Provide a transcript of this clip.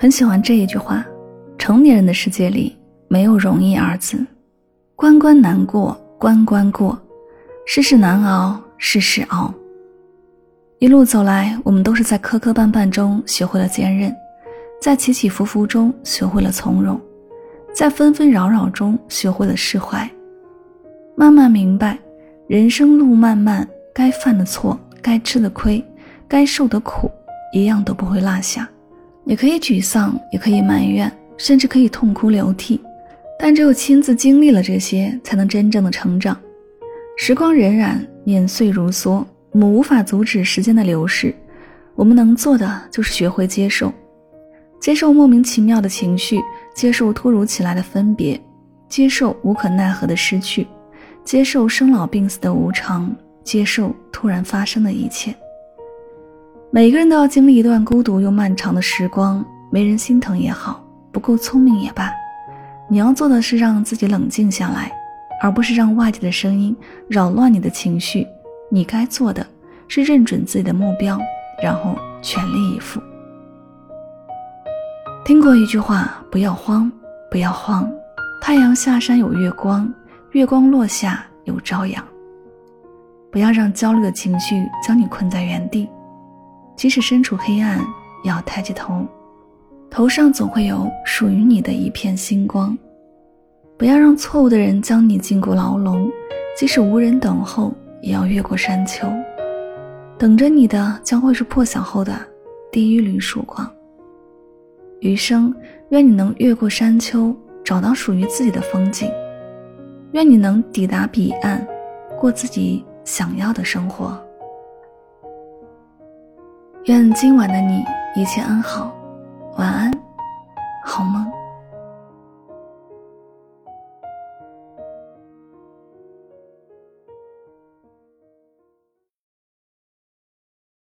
很喜欢这一句话：成年人的世界里没有容易二字，关关难过关关过，世事难熬世事熬。一路走来，我们都是在磕磕绊绊中学会了坚韧，在起起伏伏中学会了从容，在纷纷扰扰中学会了释怀。慢慢明白，人生路漫漫，该犯的错，该吃的亏，该受的苦，一样都不会落下。你可以沮丧，也可以埋怨，甚至可以痛哭流涕，但只有亲自经历了这些，才能真正的成长。时光荏苒，年岁如梭，我们无法阻止时间的流逝，我们能做的就是学会接受，接受莫名其妙的情绪，接受突如其来的分别，接受无可奈何的失去。接受生老病死的无常，接受突然发生的一切。每个人都要经历一段孤独又漫长的时光，没人心疼也好，不够聪明也罢，你要做的是让自己冷静下来，而不是让外界的声音扰乱你的情绪。你该做的是认准自己的目标，然后全力以赴。听过一句话：不要慌，不要慌，太阳下山有月光。月光落下有朝阳。不要让焦虑的情绪将你困在原地，即使身处黑暗，也要抬起头，头上总会有属于你的一片星光。不要让错误的人将你禁锢牢笼，即使无人等候，也要越过山丘。等着你的将会是破晓后的第一缕曙光。余生，愿你能越过山丘，找到属于自己的风景。愿你能抵达彼岸，过自己想要的生活。愿今晚的你一切安好晚安好梦。